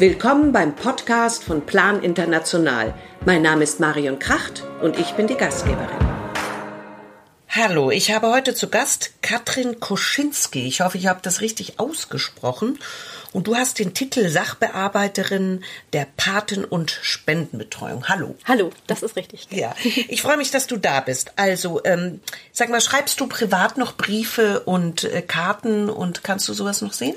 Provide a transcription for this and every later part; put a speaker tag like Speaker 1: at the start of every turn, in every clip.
Speaker 1: Willkommen beim Podcast von Plan International. Mein Name ist Marion Kracht und ich bin die Gastgeberin. Hallo, ich habe heute zu Gast Katrin Koschinski. Ich hoffe, ich habe das richtig ausgesprochen. Und du hast den Titel Sachbearbeiterin der Paten- und Spendenbetreuung. Hallo.
Speaker 2: Hallo, das ist richtig.
Speaker 1: Ja, ich freue mich, dass du da bist. Also, ähm, sag mal, schreibst du privat noch Briefe und äh, Karten und kannst du sowas noch sehen?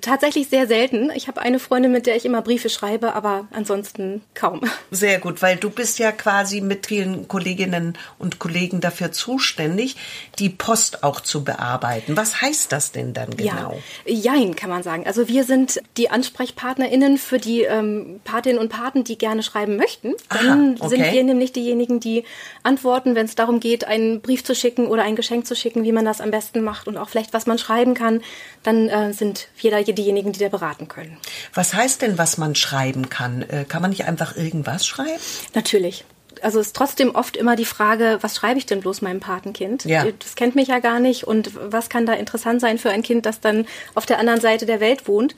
Speaker 2: Tatsächlich sehr selten. Ich habe eine Freundin, mit der ich immer Briefe schreibe, aber ansonsten kaum.
Speaker 1: Sehr gut, weil du bist ja quasi mit vielen Kolleginnen und Kollegen dafür zuständig, die Post auch zu bearbeiten. Was heißt das denn dann genau?
Speaker 2: Ja, Jein, kann man sagen. Also wir sind die AnsprechpartnerInnen für die ähm, Patinnen und Paten, die gerne schreiben möchten. Dann
Speaker 1: Aha, okay.
Speaker 2: sind wir nämlich diejenigen, die antworten, wenn es darum geht, einen Brief zu schicken oder ein Geschenk zu schicken, wie man das am besten macht und auch vielleicht, was man schreiben kann. Dann äh, sind wir da diejenigen, die da beraten können.
Speaker 1: Was heißt denn, was man schreiben kann? Äh, kann man nicht einfach irgendwas schreiben?
Speaker 2: Natürlich. Also es ist trotzdem oft immer die Frage, was schreibe ich denn bloß meinem Patenkind?
Speaker 1: Ja.
Speaker 2: Das kennt mich ja gar nicht und was kann da interessant sein für ein Kind, das dann auf der anderen Seite der Welt wohnt?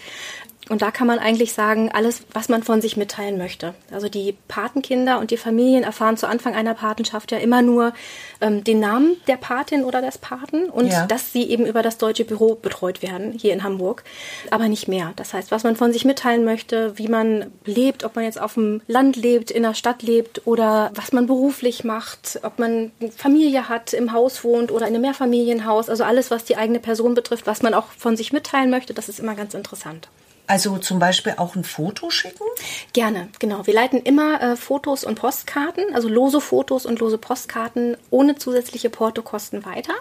Speaker 2: Und da kann man eigentlich sagen, alles, was man von sich mitteilen möchte. Also die Patenkinder und die Familien erfahren zu Anfang einer Patenschaft ja immer nur ähm, den Namen der Patin oder des Paten und
Speaker 1: Ja.
Speaker 2: dass sie eben über das deutsche Büro betreut werden, hier in Hamburg, aber nicht mehr. Das heißt, was man von sich mitteilen möchte, wie man lebt, ob man jetzt auf dem Land lebt, in der Stadt lebt oder was man beruflich macht, ob man Familie hat, im Haus wohnt oder in einem Mehrfamilienhaus. Also alles, was die eigene Person betrifft, was man auch von sich mitteilen möchte, das ist immer ganz interessant.
Speaker 1: Also zum Beispiel auch ein Foto schicken?
Speaker 2: Gerne, genau. Wir leiten immer äh, Fotos und Postkarten, also lose Fotos und lose Postkarten ohne zusätzliche Portokosten weiter.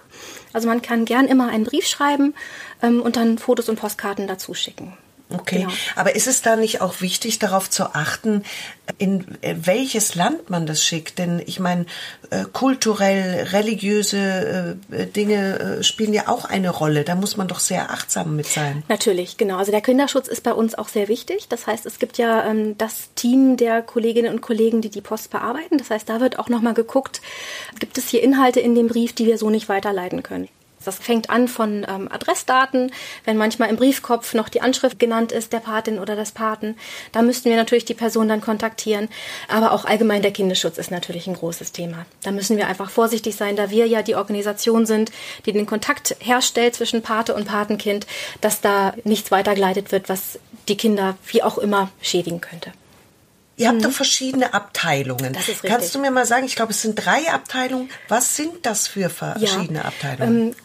Speaker 2: Also man kann gern immer einen Brief schreiben ähm, und dann Fotos und Postkarten dazu schicken.
Speaker 1: Okay,
Speaker 2: Genau.
Speaker 1: aber ist es da nicht auch wichtig, darauf zu achten, in äh, welches Land man das schickt? Denn ich meine, äh, kulturell, religiöse äh, Dinge äh, spielen ja auch eine Rolle. Da muss man doch sehr achtsam mit sein.
Speaker 2: Natürlich, genau. Also der Kinderschutz ist bei uns auch sehr wichtig. Das heißt, es gibt ja ähm, das Team der Kolleginnen und Kollegen, die die Post bearbeiten. Das heißt, da wird auch nochmal geguckt, gibt es hier Inhalte in dem Brief, die wir so nicht weiterleiten können. Das fängt an von ähm, Adressdaten, wenn manchmal im Briefkopf noch die Anschrift genannt ist, der Patin oder des Paten. Da müssten wir natürlich die Person dann kontaktieren. Aber auch allgemein der Kinderschutz ist natürlich ein großes Thema. Da müssen wir einfach vorsichtig sein, da wir ja die Organisation sind, die den Kontakt herstellt zwischen Pate und Patenkind, dass da nichts weitergeleitet wird, was die Kinder wie auch immer schädigen könnte.
Speaker 1: Ihr habt doch verschiedene Abteilungen.
Speaker 2: Mhm. Das ist richtig.
Speaker 1: Kannst du mir mal sagen, ich glaube, es sind drei Abteilungen. Was sind das für verschiedene Abteilungen?
Speaker 2: Ähm,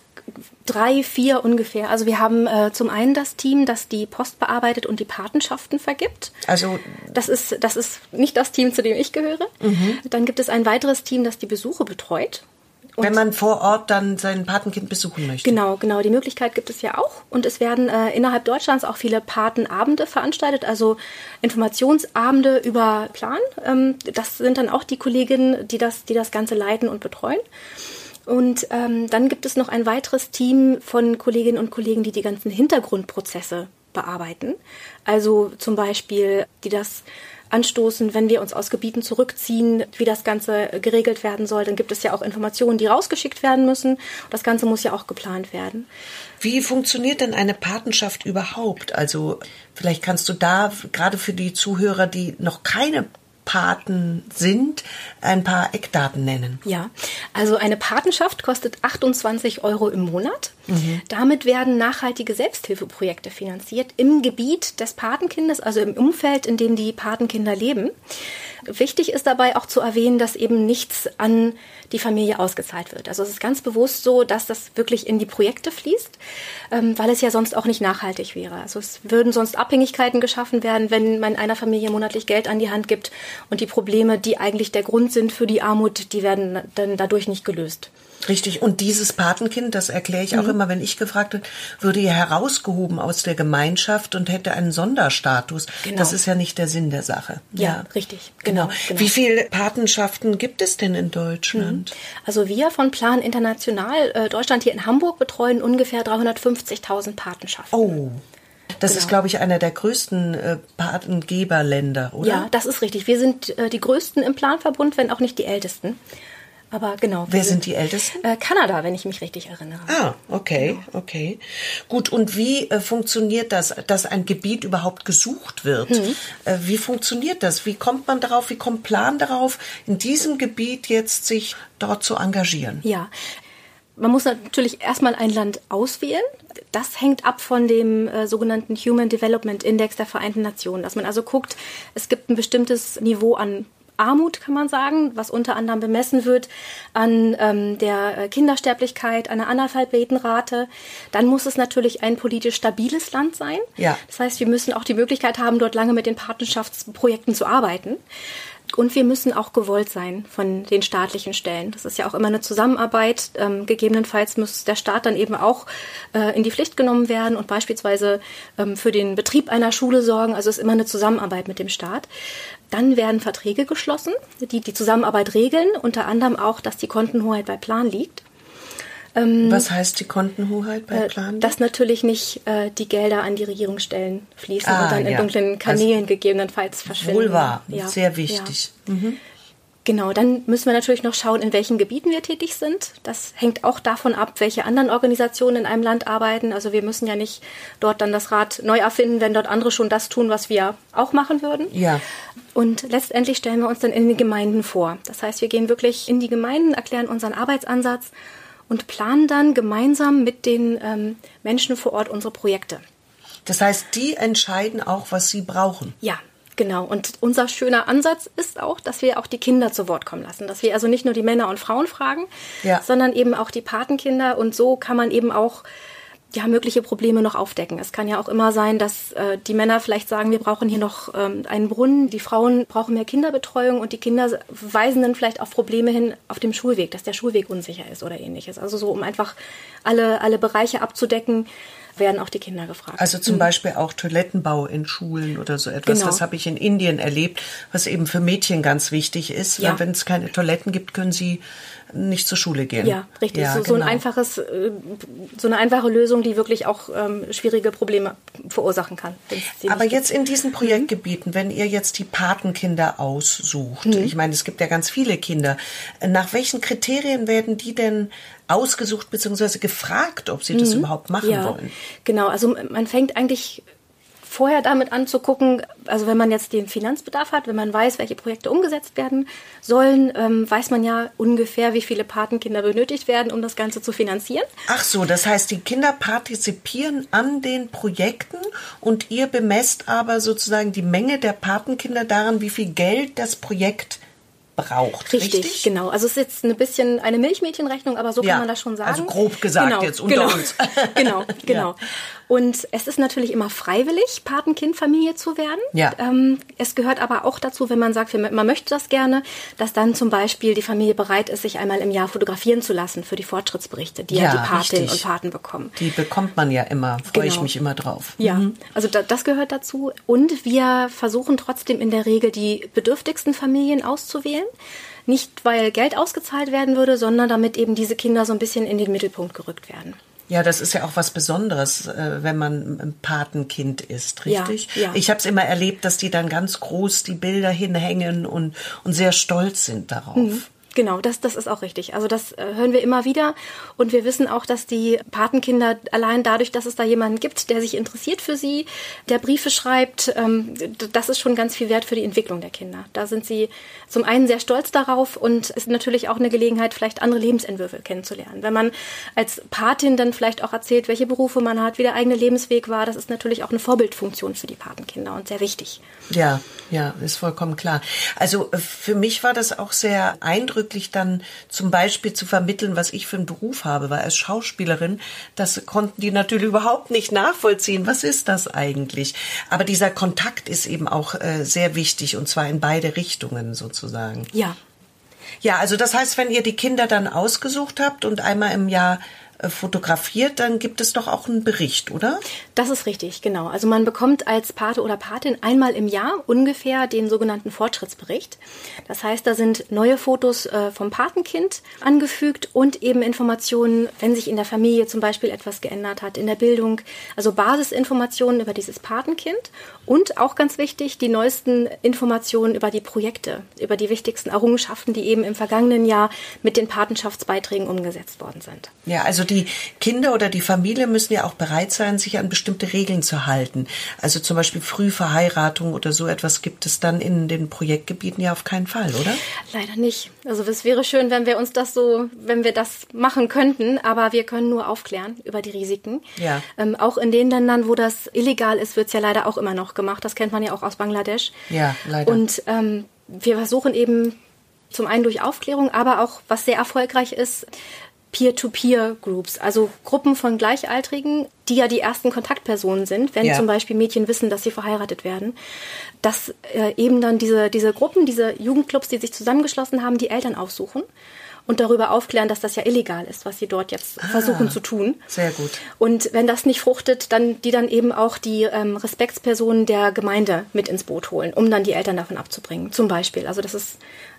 Speaker 2: drei, vier ungefähr. Also wir haben äh, zum einen das Team, das die Post bearbeitet und die Patenschaften vergibt.
Speaker 1: also
Speaker 2: Das ist, das ist nicht das Team, zu dem ich gehöre.
Speaker 1: Mhm.
Speaker 2: Dann gibt es ein weiteres Team, das die Besuche betreut. Und
Speaker 1: wenn man vor Ort dann sein Patenkind besuchen möchte.
Speaker 2: Genau, genau. Die Möglichkeit gibt es ja auch. Und es werden äh, innerhalb Deutschlands auch viele Patenabende veranstaltet, also Informationsabende über Plan. Ähm, das sind dann auch die Kolleginnen, die das, die das Ganze leiten und betreuen. Und ähm, dann gibt es noch ein weiteres Team von Kolleginnen und Kollegen, die die ganzen Hintergrundprozesse bearbeiten. Also zum Beispiel, die das anstoßen, wenn wir uns aus Gebieten zurückziehen, wie das Ganze geregelt werden soll. Dann gibt es ja auch Informationen, die rausgeschickt werden müssen. Das Ganze muss ja auch geplant werden.
Speaker 1: Wie funktioniert denn eine Patenschaft überhaupt? Also vielleicht kannst du da gerade für die Zuhörer, die noch keine Paten sind, ein paar Eckdaten nennen.
Speaker 2: Ja, also eine Patenschaft kostet 28 Euro im Monat. Damit werden nachhaltige Selbsthilfeprojekte finanziert im Gebiet des Patenkindes, also im Umfeld, in dem die Patenkinder leben. Wichtig ist dabei auch zu erwähnen, dass eben nichts an die Familie ausgezahlt wird. Also es ist ganz bewusst so, dass das wirklich in die Projekte fließt, ähm, weil es ja sonst auch nicht nachhaltig wäre. Also es würden sonst Abhängigkeiten geschaffen werden, wenn man einer Familie monatlich Geld an die Hand gibt und die Probleme, die eigentlich der Grund sind für die Armut, die werden dann dadurch nicht gelöst.
Speaker 1: Richtig. Und dieses Patenkind, das erkläre ich auch
Speaker 2: Mhm.
Speaker 1: immer, wenn ich gefragt wird, würde ja herausgehoben aus der Gemeinschaft und hätte einen Sonderstatus.
Speaker 2: Genau.
Speaker 1: Das ist ja nicht der Sinn der Sache.
Speaker 2: Ja, richtig. Genau, genau.
Speaker 1: Wie viele Patenschaften gibt es denn in Deutschland?
Speaker 2: Also wir von Plan International äh, Deutschland hier in Hamburg betreuen ungefähr 350.000 Patenschaften.
Speaker 1: Oh. Das
Speaker 2: Genau.
Speaker 1: ist, glaube ich, einer der größten äh, Patengeberländer, oder?
Speaker 2: Ja, das ist richtig. Wir sind äh, die größten im Planverbund, wenn auch nicht die ältesten. Aber genau.
Speaker 1: Wer sind die Ältesten?
Speaker 2: Äh, Kanada, wenn ich mich richtig erinnere.
Speaker 1: Ah, okay, genau. okay. Gut, und wie äh, funktioniert das, dass ein Gebiet überhaupt gesucht wird? Mhm. Äh, wie funktioniert das? Wie kommt man darauf? Wie kommt Plan darauf, in diesem Gebiet jetzt sich dort zu engagieren?
Speaker 2: Ja, man muss natürlich erstmal ein Land auswählen. Das hängt ab von dem äh, sogenannten Human Development Index der Vereinten Nationen, dass man also guckt, es gibt ein bestimmtes Niveau an Armut, kann man sagen, was unter anderem bemessen wird an ähm, der äh, Kindersterblichkeit, an der Analphabetenrate. Dann muss es natürlich ein politisch stabiles Land sein. Ja. Das heißt, wir müssen auch die Möglichkeit haben, dort lange mit den Partnerschaftsprojekten zu arbeiten. Und wir müssen auch gewollt sein von den staatlichen Stellen. Das ist ja auch immer eine Zusammenarbeit. Ähm, gegebenenfalls muss der Staat dann eben auch äh, in die Pflicht genommen werden und beispielsweise ähm, für den Betrieb einer Schule sorgen. Also es ist immer eine Zusammenarbeit mit dem Staat. Dann werden Verträge geschlossen, die die Zusammenarbeit regeln, unter anderem auch, dass die Kontenhoheit bei Plan liegt.
Speaker 1: Ähm, Was heißt die Kontenhoheit bei äh, Plan?
Speaker 2: Dass natürlich nicht äh, die Gelder an die Regierungsstellen fließen ah, und dann in ja. dunklen Kanälen also, gegebenenfalls verschwinden.
Speaker 1: Wohl wahr, ja. sehr wichtig. Ja. Mhm.
Speaker 2: Genau, dann müssen wir natürlich noch schauen, in welchen Gebieten wir tätig sind. Das hängt auch davon ab, welche anderen Organisationen in einem Land arbeiten. Also wir müssen ja nicht dort dann das Rad neu erfinden, wenn dort andere schon das tun, was wir auch machen würden.
Speaker 1: Ja.
Speaker 2: Und letztendlich stellen wir uns dann in den Gemeinden vor. Das heißt, wir gehen wirklich in die Gemeinden, erklären unseren Arbeitsansatz und planen dann gemeinsam mit den ähm, Menschen vor Ort unsere Projekte.
Speaker 1: Das heißt, die entscheiden auch, was sie brauchen.
Speaker 2: Ja, Genau, und unser schöner Ansatz ist auch, dass wir auch die Kinder zu Wort kommen lassen. Dass wir also nicht nur die Männer und Frauen fragen, ja. sondern eben auch die Patenkinder. Und so kann man eben auch ja, mögliche Probleme noch aufdecken. Es kann ja auch immer sein, dass äh, die Männer vielleicht sagen, wir brauchen hier noch ähm, einen Brunnen, die Frauen brauchen mehr Kinderbetreuung und die Kinder weisen dann vielleicht auf Probleme hin auf dem Schulweg, dass der Schulweg unsicher ist oder ähnliches. Also so, um einfach alle, alle Bereiche abzudecken, werden auch die Kinder gefragt.
Speaker 1: Also zum mhm. Beispiel auch Toilettenbau in Schulen oder so etwas. Genau. Das habe ich in Indien erlebt, was eben für Mädchen ganz wichtig ist. Ja. Wenn es keine Toiletten gibt, können sie nicht zur Schule gehen.
Speaker 2: Ja, richtig. Ja, so, genau. so, ein genau. einfaches, äh, so eine einfache Lösung, die wirklich auch ähm, schwierige Probleme verursachen kann.
Speaker 1: Aber jetzt in diesen Projektgebieten, wenn ihr jetzt die Patenkinder aussucht, mhm. ich meine, es gibt ja ganz viele Kinder, nach welchen Kriterien werden die denn ausgesucht bzw. gefragt, ob sie mhm. das überhaupt machen ja, wollen?
Speaker 2: Genau, also man fängt eigentlich vorher damit anzugucken, also wenn man jetzt den Finanzbedarf hat, wenn man weiß, welche Projekte umgesetzt werden sollen, ähm, weiß man ja ungefähr, wie viele Patenkinder benötigt werden, um das Ganze zu finanzieren.
Speaker 1: Ach so, das heißt, die Kinder partizipieren an den Projekten und ihr bemesst aber sozusagen die Menge der Patenkinder daran, wie viel Geld das Projekt braucht.
Speaker 2: Richtig, richtig, genau. Also es ist jetzt ein bisschen eine Milchmädchenrechnung, aber so ja, kann man das schon sagen.
Speaker 1: Also grob gesagt
Speaker 2: genau,
Speaker 1: jetzt unter
Speaker 2: genau,
Speaker 1: uns.
Speaker 2: genau, genau. Ja. Und es ist natürlich immer freiwillig, Patenkindfamilie zu werden.
Speaker 1: Ja.
Speaker 2: Ähm, es gehört aber auch dazu, wenn man sagt, man möchte das gerne, dass dann zum Beispiel die Familie bereit ist, sich einmal im Jahr fotografieren zu lassen für die Fortschrittsberichte, die ja, ja die Patinnen und Paten bekommen.
Speaker 1: Die bekommt man ja immer, freue genau. ich mich immer drauf.
Speaker 2: Ja, mhm. also da, das gehört dazu. Und wir versuchen trotzdem in der Regel die bedürftigsten Familien auszuwählen. Nicht, weil Geld ausgezahlt werden würde, sondern damit eben diese Kinder so ein bisschen in den Mittelpunkt gerückt werden.
Speaker 1: Ja, das ist ja auch was Besonderes, äh, wenn man ein Patenkind ist, richtig?
Speaker 2: Ja, ja.
Speaker 1: Ich habe es immer erlebt, dass die dann ganz groß die Bilder hinhängen und, und sehr stolz sind darauf. Mhm.
Speaker 2: Genau, das, das ist auch richtig. Also das äh, hören wir immer wieder. Und wir wissen auch, dass die Patenkinder allein dadurch, dass es da jemanden gibt, der sich interessiert für sie, der Briefe schreibt, ähm, das ist schon ganz viel wert für die Entwicklung der Kinder. Da sind sie zum einen sehr stolz darauf und ist natürlich auch eine Gelegenheit, vielleicht andere Lebensentwürfe kennenzulernen. Wenn man als Patin dann vielleicht auch erzählt, welche Berufe man hat, wie der eigene Lebensweg war, das ist natürlich auch eine Vorbildfunktion für die Patenkinder und sehr wichtig.
Speaker 1: Ja, ja, ist vollkommen klar. Also äh, für mich war das auch sehr eindrücklich, dann zum Beispiel zu vermitteln, was ich für einen Beruf habe, weil als Schauspielerin, das konnten die natürlich überhaupt nicht nachvollziehen. Was ist das eigentlich? Aber dieser Kontakt ist eben auch äh, sehr wichtig und zwar in beide Richtungen sozusagen.
Speaker 2: Ja.
Speaker 1: Ja, also das heißt, wenn ihr die Kinder dann ausgesucht habt und einmal im Jahr fotografiert, dann gibt es doch auch einen Bericht, oder?
Speaker 2: Das ist richtig, genau. Also man bekommt als Pate oder Patin einmal im Jahr ungefähr den sogenannten Fortschrittsbericht. Das heißt, da sind neue Fotos äh, vom Patenkind angefügt und eben Informationen, wenn sich in der Familie zum Beispiel etwas geändert hat, in der Bildung, also Basisinformationen über dieses Patenkind und auch ganz wichtig, die neuesten Informationen über die Projekte, über die wichtigsten Errungenschaften, die eben im vergangenen Jahr mit den Patenschaftsbeiträgen umgesetzt worden sind.
Speaker 1: Ja, also die Kinder oder die Familie müssen ja auch bereit sein, sich an bestimmte Regeln zu halten. Also zum Beispiel Frühverheiratung oder so etwas gibt es dann in den Projektgebieten ja auf keinen Fall, oder?
Speaker 2: Leider nicht. Also es wäre schön, wenn wir uns das so, wenn wir das machen könnten, aber wir können nur aufklären über die Risiken. Ja. Ähm, auch in den Ländern, wo das illegal ist, wird es ja leider auch immer noch gemacht. Das kennt man ja auch aus Bangladesch.
Speaker 1: Ja, leider.
Speaker 2: Und ähm, wir versuchen eben zum einen durch Aufklärung, aber auch, was sehr erfolgreich ist, Peer-to-Peer-Groups, also Gruppen von Gleichaltrigen, die ja die ersten Kontaktpersonen sind, wenn ja. zum Beispiel Mädchen wissen, dass sie verheiratet werden, dass äh, eben dann diese, diese Gruppen, diese Jugendclubs, die sich zusammengeschlossen haben, die Eltern aufsuchen und darüber aufklären, dass das ja illegal ist, was sie dort jetzt ah, versuchen zu tun.
Speaker 1: Sehr gut.
Speaker 2: Und wenn das nicht fruchtet, dann die dann eben auch die ähm, Respektspersonen der Gemeinde mit ins Boot holen, um dann die Eltern davon abzubringen, zum Beispiel. Also das ist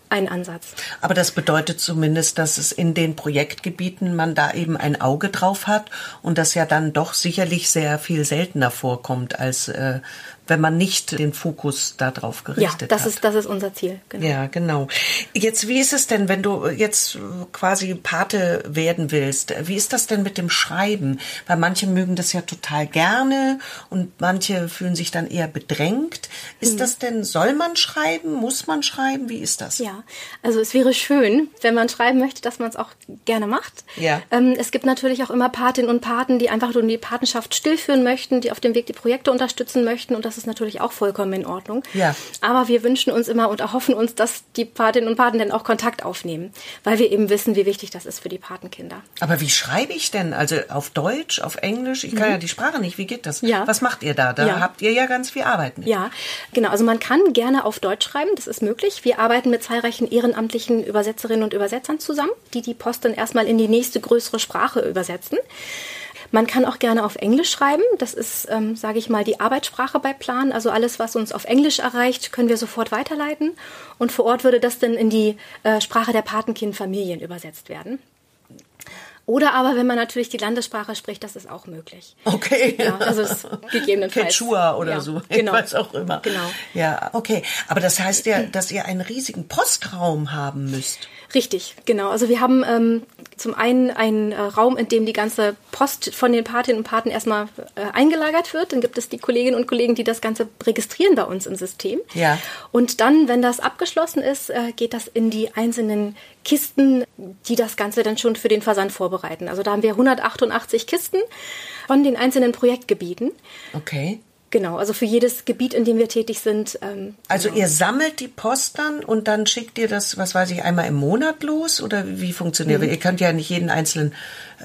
Speaker 2: ein Ansatz.
Speaker 1: Aber das bedeutet zumindest, dass es in den Projektgebieten man da eben ein Auge drauf hat und das ja dann doch sicherlich sehr viel seltener vorkommt, als äh, wenn man nicht den Fokus darauf gerichtet
Speaker 2: ja, das
Speaker 1: hat.
Speaker 2: Ist, das ist unser Ziel.
Speaker 1: Genau. Ja, genau. Jetzt, wie ist es denn, wenn du jetzt quasi Pate werden willst? Wie ist das denn mit dem Schreiben? Weil manche mögen das ja total gerne und manche fühlen sich dann eher bedrängt. Ist mhm. das denn, soll man schreiben? Muss man schreiben? Wie ist das?
Speaker 2: Ja, also es wäre schön, wenn man schreiben möchte, dass man es auch gerne macht. Ja. Ähm, es gibt natürlich auch immer Patinnen und Paten, die einfach nur die Patenschaft stillführen möchten, die auf dem Weg die Projekte unterstützen möchten und das ist natürlich auch vollkommen in Ordnung. Ja. Aber wir wünschen uns immer und erhoffen uns, dass die Patinnen und Paten dann auch Kontakt aufnehmen, weil wir eben wissen, wie wichtig das ist für die Patenkinder.
Speaker 1: Aber wie schreibe ich denn? Also auf Deutsch, auf Englisch? Ich kann mhm. ja die Sprache nicht. Wie geht das? Ja. Was macht ihr da? Da ja. habt ihr ja ganz viel Arbeit mit.
Speaker 2: Ja, genau. Also man kann gerne auf Deutsch schreiben. Das ist möglich. Wir arbeiten mit zahlreichen ehrenamtlichen Übersetzerinnen und Übersetzern zusammen, die die Post dann erstmal in die nächste größere Sprache übersetzen. Man kann auch gerne auf Englisch schreiben. Das ist, ähm, sage ich mal, die Arbeitssprache bei Plan. Also alles, was uns auf Englisch erreicht, können wir sofort weiterleiten. Und vor Ort würde das dann in die äh, Sprache der Patenkindfamilien übersetzt werden. Oder aber, wenn man natürlich die Landessprache spricht, das ist auch möglich.
Speaker 1: Okay.
Speaker 2: Ja, also es gegebenenfalls.
Speaker 1: Quechua oder ja, so.
Speaker 2: Genau.
Speaker 1: Was auch immer.
Speaker 2: Genau.
Speaker 1: Ja, okay. Aber das heißt ja, dass ihr einen riesigen Postraum haben müsst.
Speaker 2: Richtig, genau. Also wir haben ähm, zum einen einen äh, Raum, in dem die ganze Post von den Patinnen und Paten erstmal äh, eingelagert wird. Dann gibt es die Kolleginnen und Kollegen, die das Ganze registrieren bei uns im System.
Speaker 1: Ja.
Speaker 2: Und dann, wenn das abgeschlossen ist, äh, geht das in die einzelnen Kisten, die das Ganze dann schon für den Versand vorbereiten. Also da haben wir 188 Kisten von den einzelnen Projektgebieten.
Speaker 1: Okay.
Speaker 2: Genau, also für jedes Gebiet, in dem wir tätig sind.
Speaker 1: Ähm, also genau. ihr sammelt die Post dann und dann schickt ihr das, was weiß ich, einmal im Monat los oder wie funktioniert? Mhm. Ihr könnt ja nicht jeden einzelnen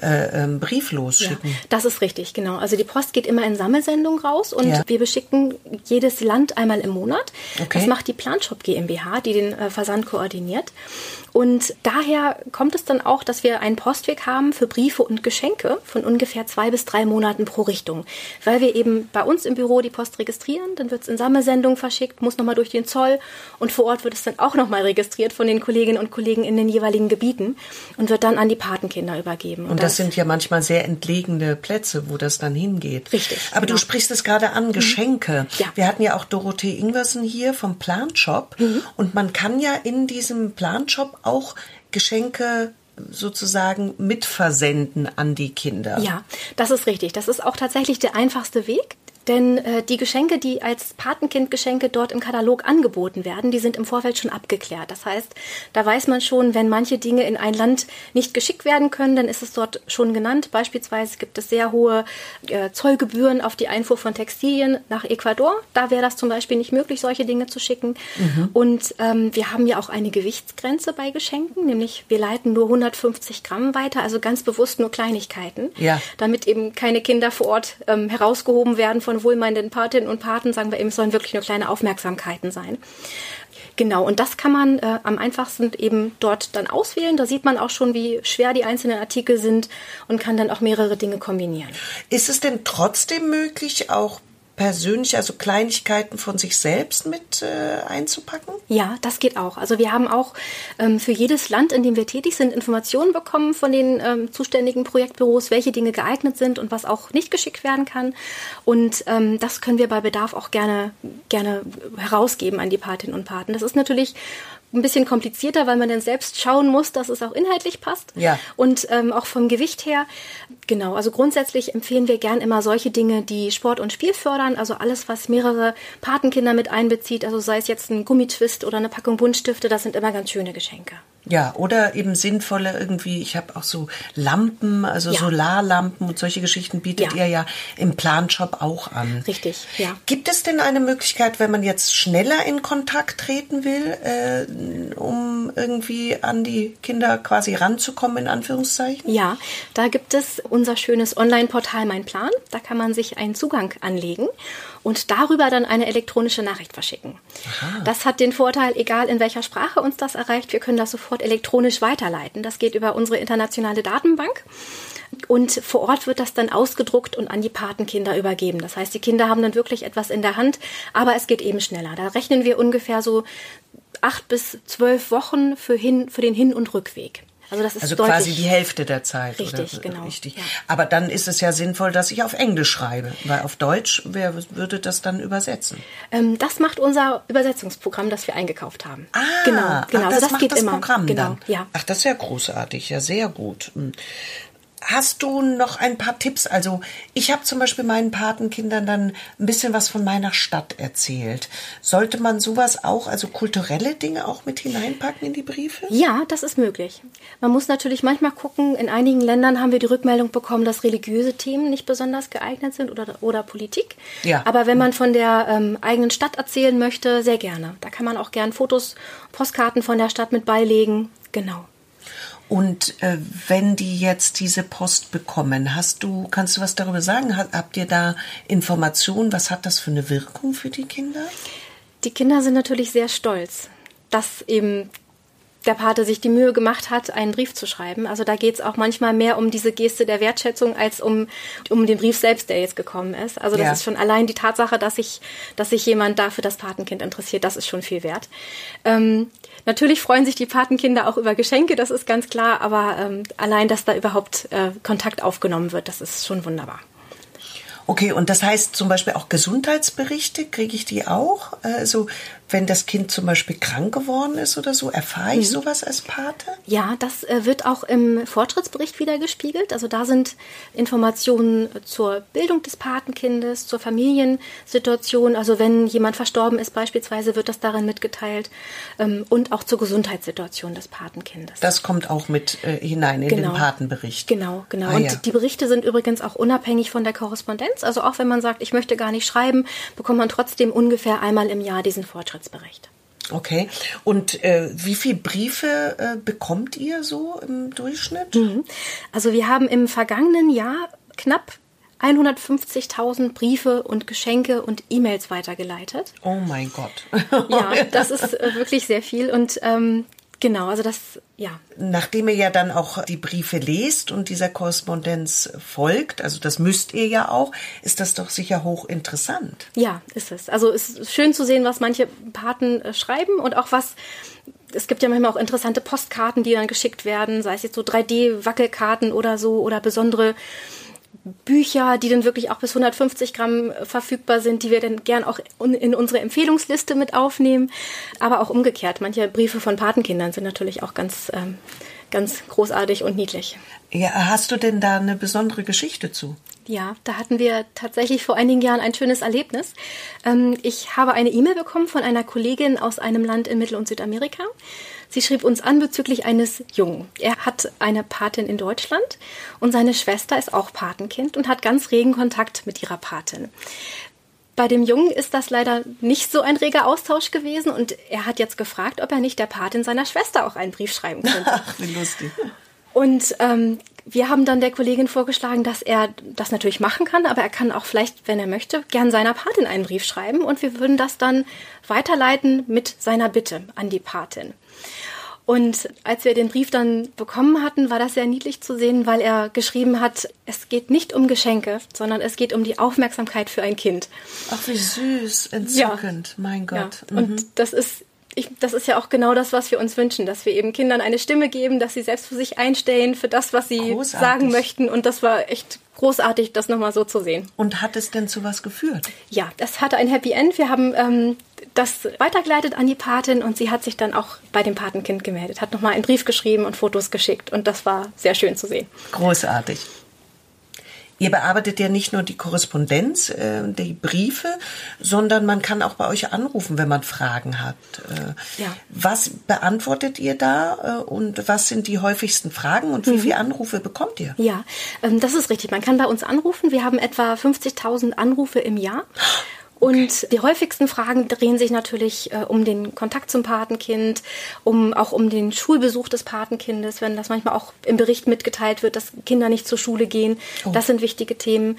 Speaker 1: äh, ähm, Brief losschicken. Ja,
Speaker 2: das ist richtig, genau. Also die Post geht immer in Sammelsendung raus und ja. wir beschicken jedes Land einmal im Monat. Okay. Das macht die Planshop GmbH, die den äh, Versand koordiniert. Und daher kommt es dann auch, dass wir einen Postweg haben für Briefe und Geschenke von ungefähr zwei bis drei Monaten pro Richtung. Weil wir eben bei uns im Büro die Post registrieren, dann wird es in Sammelsendung verschickt, muss nochmal durch den Zoll und vor Ort wird es dann auch nochmal registriert von den Kolleginnen und Kollegen in den jeweiligen Gebieten und wird dann an die Patenkinder übergeben.
Speaker 1: Und, und das, das, sind ja manchmal sehr entlegene Plätze, wo das dann hingeht.
Speaker 2: Richtig.
Speaker 1: Aber genau. du sprichst es gerade an, mhm. Geschenke. Ja. Wir hatten ja auch Dorothee Ingwersen hier vom Planshop mhm. und man kann ja in diesem Planshop auch Geschenke sozusagen mitversenden an die Kinder.
Speaker 2: Ja, das ist richtig. Das ist auch tatsächlich der einfachste Weg. Denn äh, die Geschenke, die als Patenkindgeschenke dort im Katalog angeboten werden, die sind im Vorfeld schon abgeklärt. Das heißt, da weiß man schon, wenn manche Dinge in ein Land nicht geschickt werden können, dann ist es dort schon genannt. Beispielsweise gibt es sehr hohe äh, Zollgebühren auf die Einfuhr von Textilien nach Ecuador. Da wäre das zum Beispiel nicht möglich, solche Dinge zu schicken. Mhm. Und ähm, wir haben ja auch eine Gewichtsgrenze bei Geschenken, nämlich wir leiten nur 150 Gramm weiter, also ganz bewusst nur Kleinigkeiten, ja. damit eben keine Kinder vor Ort ähm, herausgehoben werden von von wohlmeinenden Patinnen und Paten sagen wir eben, es sollen wirklich nur kleine Aufmerksamkeiten sein. Genau, und das kann man äh, am einfachsten eben dort dann auswählen. Da sieht man auch schon, wie schwer die einzelnen Artikel sind und kann dann auch mehrere Dinge kombinieren.
Speaker 1: Ist es denn trotzdem möglich, auch persönlich, also Kleinigkeiten von sich selbst mit äh, einzupacken?
Speaker 2: Ja, das geht auch. Also wir haben auch ähm, für jedes Land, in dem wir tätig sind, Informationen bekommen von den ähm, zuständigen Projektbüros, welche Dinge geeignet sind und was auch nicht geschickt werden kann. Und ähm, das können wir bei Bedarf auch gerne, gerne herausgeben an die Patinnen und Paten. Das ist natürlich ein bisschen komplizierter, weil man dann selbst schauen muss, dass es auch inhaltlich passt.
Speaker 1: Ja.
Speaker 2: Und ähm, auch vom Gewicht her. Genau, also grundsätzlich empfehlen wir gern immer solche Dinge, die Sport und Spiel fördern. Also alles, was mehrere Patenkinder mit einbezieht. Also sei es jetzt ein Gummitwist oder eine Packung Buntstifte, das sind immer ganz schöne Geschenke.
Speaker 1: Ja, oder eben sinnvolle irgendwie, ich habe auch so Lampen, also ja. Solarlampen und solche Geschichten bietet ja. ihr ja im Planshop auch an.
Speaker 2: Richtig, ja.
Speaker 1: Gibt es denn eine Möglichkeit, wenn man jetzt schneller in Kontakt treten will, äh, um irgendwie an die Kinder quasi ranzukommen, in Anführungszeichen?
Speaker 2: Ja, da gibt es unser schönes Online-Portal Mein Plan. Da kann man sich einen Zugang anlegen und darüber dann eine elektronische Nachricht verschicken. Aha. Das hat den Vorteil, egal in welcher Sprache uns das erreicht, wir können das sofort elektronisch weiterleiten. Das geht über unsere internationale Datenbank. Und vor Ort wird das dann ausgedruckt und an die Patenkinder übergeben. Das heißt, die Kinder haben dann wirklich etwas in der Hand, aber es geht eben schneller. Da rechnen wir ungefähr so acht bis zwölf Wochen für, hin, für den Hin- und Rückweg.
Speaker 1: Also das ist also quasi die Hälfte der Zeit.
Speaker 2: Richtig, oder? genau.
Speaker 1: Richtig. Ja. Aber dann ist es ja sinnvoll, dass ich auf Englisch schreibe, weil auf Deutsch, wer würde das dann übersetzen?
Speaker 2: Ähm, das macht unser Übersetzungsprogramm, das wir eingekauft haben.
Speaker 1: Ah,
Speaker 2: genau, genau.
Speaker 1: Ach, das, also das macht geht das
Speaker 2: immer.
Speaker 1: Programm
Speaker 2: genau,
Speaker 1: dann.
Speaker 2: Ja.
Speaker 1: Ach, das ist ja großartig, ja sehr gut. Hast du noch ein paar Tipps? Also ich habe zum Beispiel meinen Patenkindern dann ein bisschen was von meiner Stadt erzählt. Sollte man sowas auch, also kulturelle Dinge auch mit hineinpacken in die Briefe?
Speaker 2: Ja, das ist möglich. Man muss natürlich manchmal gucken, in einigen Ländern haben wir die Rückmeldung bekommen, dass religiöse Themen nicht besonders geeignet sind oder, oder Politik.
Speaker 1: Ja.
Speaker 2: Aber wenn man von der ähm, eigenen Stadt erzählen möchte, sehr gerne. Da kann man auch gern Fotos, Postkarten von der Stadt mit beilegen. Genau.
Speaker 1: Und äh, wenn die jetzt diese Post bekommen, hast du, kannst du was darüber sagen? Habt ihr da Informationen? Was hat das für eine Wirkung für die Kinder?
Speaker 2: Die Kinder sind natürlich sehr stolz, dass eben der Pate sich die Mühe gemacht hat, einen Brief zu schreiben. Also da geht es auch manchmal mehr um diese Geste der Wertschätzung als um, um den Brief selbst, der jetzt gekommen ist. Also das ja. ist schon allein die Tatsache, dass sich, dass sich jemand da für das Patenkind interessiert, das ist schon viel wert. Ähm, natürlich freuen sich die Patenkinder auch über Geschenke, das ist ganz klar, aber ähm, allein, dass da überhaupt äh, Kontakt aufgenommen wird, das ist schon wunderbar.
Speaker 1: Okay, und das heißt zum Beispiel auch Gesundheitsberichte, kriege ich die auch? Also wenn das Kind zum Beispiel krank geworden ist oder so, erfahre ich mhm. sowas als Pate?
Speaker 2: Ja, das äh, wird auch im Fortschrittsbericht wieder gespiegelt. Also da sind Informationen zur Bildung des Patenkindes, zur Familiensituation. Also wenn jemand verstorben ist beispielsweise, wird das darin mitgeteilt. Ähm, und auch zur Gesundheitssituation des Patenkindes.
Speaker 1: Das kommt auch mit äh, hinein in genau. den Patenbericht.
Speaker 2: Genau, genau. Ah, und ja. die Berichte sind übrigens auch unabhängig von der Korrespondenz. Also auch wenn man sagt, ich möchte gar nicht schreiben, bekommt man trotzdem ungefähr einmal im Jahr diesen Fortschrittsbericht. Aufenthaltsbericht.
Speaker 1: Okay. Und äh, wie viele Briefe äh, bekommt ihr so im Durchschnitt?
Speaker 2: Mhm. Also wir haben im vergangenen Jahr knapp 150.000 Briefe und Geschenke und E-Mails weitergeleitet.
Speaker 1: Oh mein Gott.
Speaker 2: ja, das ist äh, wirklich sehr viel. Und ähm, Genau, also das, ja.
Speaker 1: Nachdem ihr ja dann auch die Briefe lest und dieser Korrespondenz folgt, also das müsst ihr ja auch, ist das doch sicher hochinteressant.
Speaker 2: Ja, ist es. Also es ist schön zu sehen, was manche Paten äh, schreiben und auch was es gibt ja manchmal auch interessante Postkarten, die dann geschickt werden, sei es jetzt so 3D-Wackelkarten oder so oder besondere Bücher, die dann wirklich auch bis 150 Gramm verfügbar sind, die wir dann gern auch in unsere Empfehlungsliste mit aufnehmen. Aber auch umgekehrt. Manche Briefe von Patenkindern sind natürlich auch ganz, ähm, ganz großartig und niedlich.
Speaker 1: Ja, hast du denn da eine besondere Geschichte zu?
Speaker 2: Ja, da hatten wir tatsächlich vor einigen Jahren ein schönes Erlebnis. Ähm, ich habe eine E-Mail bekommen von einer Kollegin aus einem Land in Mittel- und Südamerika. Sie schrieb uns an bezüglich eines Jungen. Er hat eine Patin in Deutschland und seine Schwester ist auch Patenkind und hat ganz regen Kontakt mit ihrer Patin. Bei dem Jungen ist das leider nicht so ein reger Austausch gewesen und er hat jetzt gefragt, ob er nicht der Patin seiner Schwester auch einen Brief schreiben könnte.
Speaker 1: Ach, wie lustig.
Speaker 2: Und ähm, wir haben dann der Kollegin vorgeschlagen, dass er das natürlich machen kann, aber er kann auch vielleicht, wenn er möchte, gern seiner Patin einen Brief schreiben und wir würden das dann weiterleiten mit seiner Bitte an die Patin. Und als wir den Brief dann bekommen hatten, war das sehr niedlich zu sehen, weil er geschrieben hat, es geht nicht um Geschenke, sondern es geht um die Aufmerksamkeit für ein Kind.
Speaker 1: Ach, wie süß, entzückend, ja. mein Gott.
Speaker 2: Ja. Und mhm. das ist ich, das ist ja auch genau das, was wir uns wünschen, dass wir eben Kindern eine Stimme geben, dass sie selbst für sich einstellen, für das, was sie großartig. sagen möchten. Und das war echt großartig, das nochmal so zu sehen.
Speaker 1: Und hat es denn zu was geführt?
Speaker 2: Ja, das hatte ein Happy End. Wir haben ähm, das weitergeleitet an die Patin und sie hat sich dann auch bei dem Patenkind gemeldet, hat nochmal einen Brief geschrieben und Fotos geschickt. Und das war sehr schön zu sehen.
Speaker 1: Großartig. Ihr bearbeitet ja nicht nur die Korrespondenz, äh, die Briefe, sondern man kann auch bei euch anrufen, wenn man Fragen hat. Äh, ja. Was beantwortet ihr da äh, und was sind die häufigsten Fragen und wie mhm. viele Anrufe bekommt ihr?
Speaker 2: Ja, ähm, das ist richtig. Man kann bei uns anrufen. Wir haben etwa 50.000 Anrufe im Jahr. Und die häufigsten Fragen drehen sich natürlich äh, um den Kontakt zum Patenkind, um auch um den Schulbesuch des Patenkindes, wenn das manchmal auch im Bericht mitgeteilt wird, dass Kinder nicht zur Schule gehen. Oh. Das sind wichtige Themen.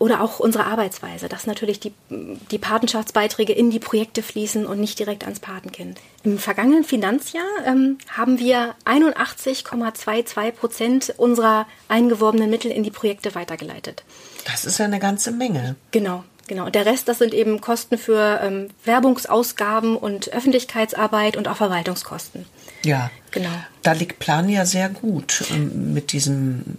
Speaker 2: Oder auch unsere Arbeitsweise, dass natürlich die, die Patenschaftsbeiträge in die Projekte fließen und nicht direkt ans Patenkind. Im vergangenen Finanzjahr ähm, haben wir 81,22 Prozent unserer eingeworbenen Mittel in die Projekte weitergeleitet.
Speaker 1: Das ist ja eine ganze Menge.
Speaker 2: Genau. Genau. Der Rest, das sind eben Kosten für ähm, Werbungsausgaben und Öffentlichkeitsarbeit und auch Verwaltungskosten.
Speaker 1: Ja. Genau. Da liegt Plan ja sehr gut ähm, mit diesem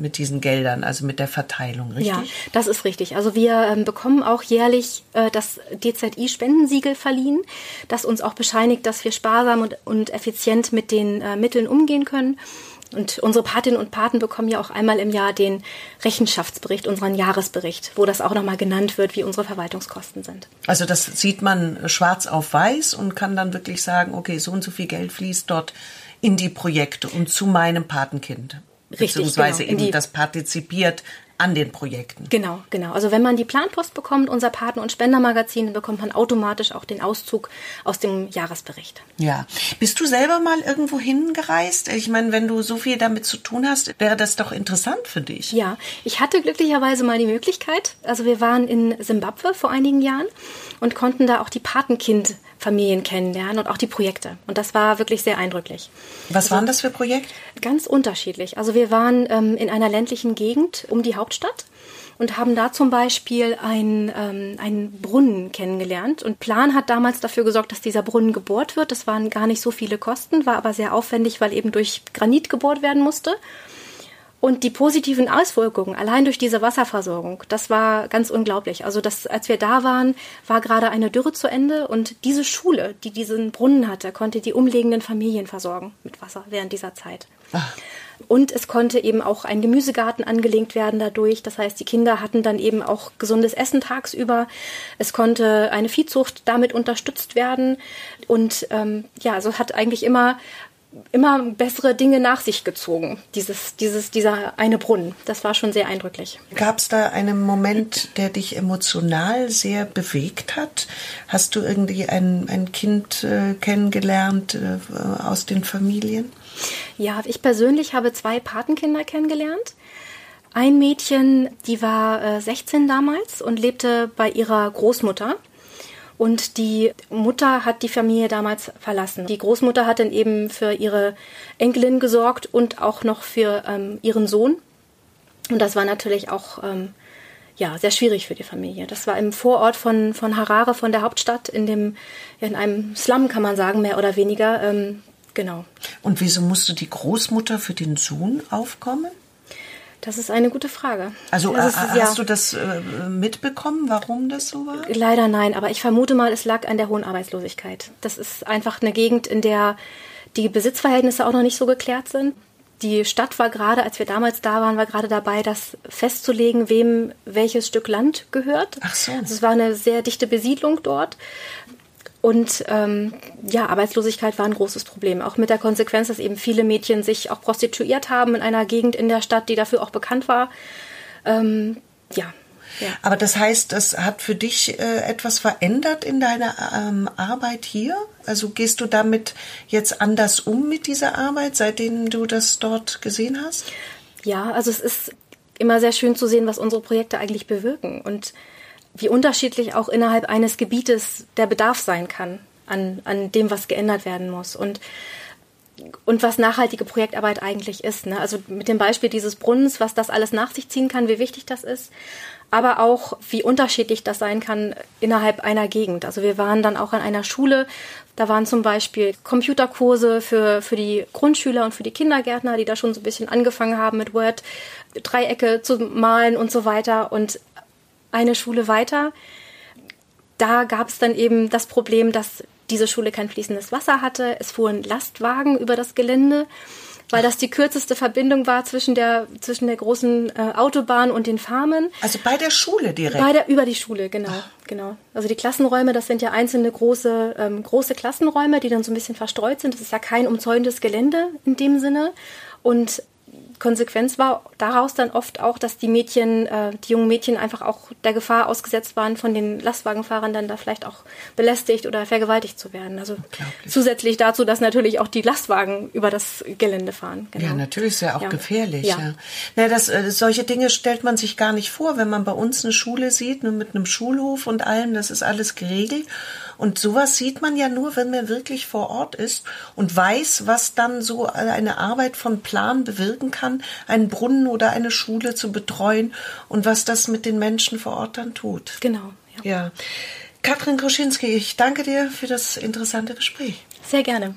Speaker 1: mit diesen Geldern, also mit der Verteilung, richtig?
Speaker 2: Ja, das ist richtig. Also wir ähm, bekommen auch jährlich äh, das DZI-Spendensiegel verliehen, das uns auch bescheinigt, dass wir sparsam und, und effizient mit den äh, Mitteln umgehen können. Und unsere Patinnen und Paten bekommen ja auch einmal im Jahr den Rechenschaftsbericht, unseren Jahresbericht, wo das auch nochmal genannt wird, wie unsere Verwaltungskosten sind.
Speaker 1: Also das sieht man schwarz auf weiß und kann dann wirklich sagen, okay, so und so viel Geld fließt dort in die Projekte und zu meinem Patenkind. Richtig, beziehungsweise genau, eben das partizipiert an den Projekten.
Speaker 2: Genau, genau. Also wenn man die Planpost bekommt, unser Paten- und Spendermagazin, dann bekommt man automatisch auch den Auszug aus dem Jahresbericht.
Speaker 1: Ja. Bist du selber mal irgendwo hingereist? Ich meine, wenn du so viel damit zu tun hast, wäre das doch interessant für dich.
Speaker 2: Ja, ich hatte glücklicherweise mal die Möglichkeit. Also wir waren in Simbabwe vor einigen Jahren und konnten da auch die Patenkind Familien kennenlernen und auch die Projekte. Und das war wirklich sehr eindrücklich.
Speaker 1: Was also, waren das für Projekte?
Speaker 2: Ganz unterschiedlich. Also wir waren ähm, in einer ländlichen Gegend um die Hauptstadt und haben da zum Beispiel einen, ähm, einen Brunnen kennengelernt. Und Plan hat damals dafür gesorgt, dass dieser Brunnen gebohrt wird. Das waren gar nicht so viele Kosten, war aber sehr aufwendig, weil eben durch Granit gebohrt werden musste. Und die positiven Auswirkungen allein durch diese Wasserversorgung, das war ganz unglaublich. Also das, als wir da waren, war gerade eine Dürre zu Ende und diese Schule, die diesen Brunnen hatte, konnte die umliegenden Familien versorgen mit Wasser während dieser Zeit. Ach. Und es konnte eben auch ein Gemüsegarten angelegt werden dadurch. Das heißt, die Kinder hatten dann eben auch gesundes Essen tagsüber. Es konnte eine Viehzucht damit unterstützt werden. Und ähm, ja, also hat eigentlich immer immer bessere Dinge nach sich gezogen. Dieses, dieses, dieser eine Brunnen. Das war schon sehr eindrücklich.
Speaker 1: Gab es da einen Moment, der dich emotional sehr bewegt hat? Hast du irgendwie ein, ein Kind äh, kennengelernt äh, aus den Familien?
Speaker 2: Ja, ich persönlich habe zwei Patenkinder kennengelernt. Ein Mädchen, die war äh, 16 damals und lebte bei ihrer Großmutter. Und die Mutter hat die Familie damals verlassen. Die Großmutter hat dann eben für ihre Enkelin gesorgt und auch noch für ähm, ihren Sohn. Und das war natürlich auch ähm, ja, sehr schwierig für die Familie. Das war im Vorort von, von Harare, von der Hauptstadt, in, dem, in einem Slum, kann man sagen, mehr oder weniger. Ähm, genau.
Speaker 1: Und wieso musste die Großmutter für den Sohn aufkommen?
Speaker 2: Das ist eine gute Frage.
Speaker 1: Also
Speaker 2: ist,
Speaker 1: hast ja, du das äh, mitbekommen, warum das so war?
Speaker 2: Leider nein, aber ich vermute mal, es lag an der hohen Arbeitslosigkeit. Das ist einfach eine Gegend, in der die Besitzverhältnisse auch noch nicht so geklärt sind. Die Stadt war gerade, als wir damals da waren, war gerade dabei, das festzulegen, wem welches Stück Land gehört.
Speaker 1: Ach so.
Speaker 2: Also es war eine sehr dichte Besiedlung dort. Und ähm, ja, Arbeitslosigkeit war ein großes Problem. Auch mit der Konsequenz, dass eben viele Mädchen sich auch prostituiert haben in einer Gegend in der Stadt, die dafür auch bekannt war. Ähm, ja.
Speaker 1: Ja. Aber das heißt, das hat für dich äh, etwas verändert in deiner ähm, Arbeit hier? Also gehst du damit jetzt anders um mit dieser Arbeit, seitdem du das dort gesehen hast?
Speaker 2: Ja, also es ist immer sehr schön zu sehen, was unsere Projekte eigentlich bewirken und wie unterschiedlich auch innerhalb eines Gebietes der Bedarf sein kann an, an dem, was geändert werden muss. Und und was nachhaltige Projektarbeit eigentlich ist. Ne? Also mit dem Beispiel dieses Brunnens, was das alles nach sich ziehen kann, wie wichtig das ist, aber auch wie unterschiedlich das sein kann innerhalb einer Gegend. Also wir waren dann auch an einer Schule, da waren zum Beispiel Computerkurse für, für die Grundschüler und für die Kindergärtner, die da schon so ein bisschen angefangen haben mit Word, Dreiecke zu malen und so weiter. Und eine Schule weiter, da gab es dann eben das Problem, dass diese Schule kein fließendes Wasser hatte. Es fuhren Lastwagen über das Gelände, weil das die kürzeste Verbindung war zwischen der, zwischen der großen äh, Autobahn und den Farmen.
Speaker 1: Also bei der Schule direkt?
Speaker 2: Bei der, über die Schule, genau, genau. Also die Klassenräume, das sind ja einzelne große, ähm, große Klassenräume, die dann so ein bisschen verstreut sind. Das ist ja kein umzäuntes Gelände in dem Sinne. Und Konsequenz war daraus dann oft auch, dass die Mädchen, äh, die jungen Mädchen einfach auch der Gefahr ausgesetzt waren, von den Lastwagenfahrern dann da vielleicht auch belästigt oder vergewaltigt zu werden. Also zusätzlich dazu, dass natürlich auch die Lastwagen über das Gelände fahren.
Speaker 1: Genau. Ja, natürlich ist ja auch ja. gefährlich. Ja. ja. Na, das, äh, solche Dinge stellt man sich gar nicht vor, wenn man bei uns eine Schule sieht, nur mit einem Schulhof und allem, das ist alles geregelt. Und sowas sieht man ja nur, wenn man wirklich vor Ort ist und weiß, was dann so eine Arbeit von Plan bewirken kann, einen Brunnen oder eine Schule zu betreuen und was das mit den Menschen vor Ort dann tut.
Speaker 2: Genau.
Speaker 1: Ja. ja. Katrin Kroschinski, ich danke dir für das interessante Gespräch.
Speaker 2: Sehr gerne.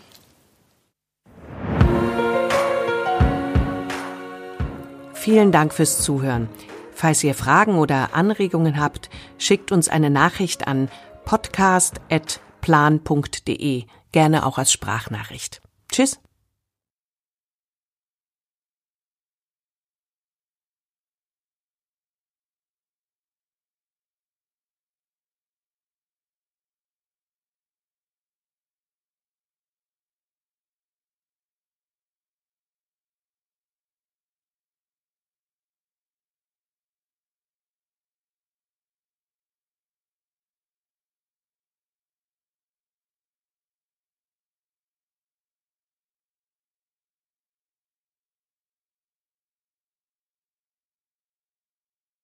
Speaker 1: Vielen Dank fürs Zuhören. Falls ihr Fragen oder Anregungen habt, schickt uns eine Nachricht an podcast.plan.de, gerne auch als Sprachnachricht. Tschüss.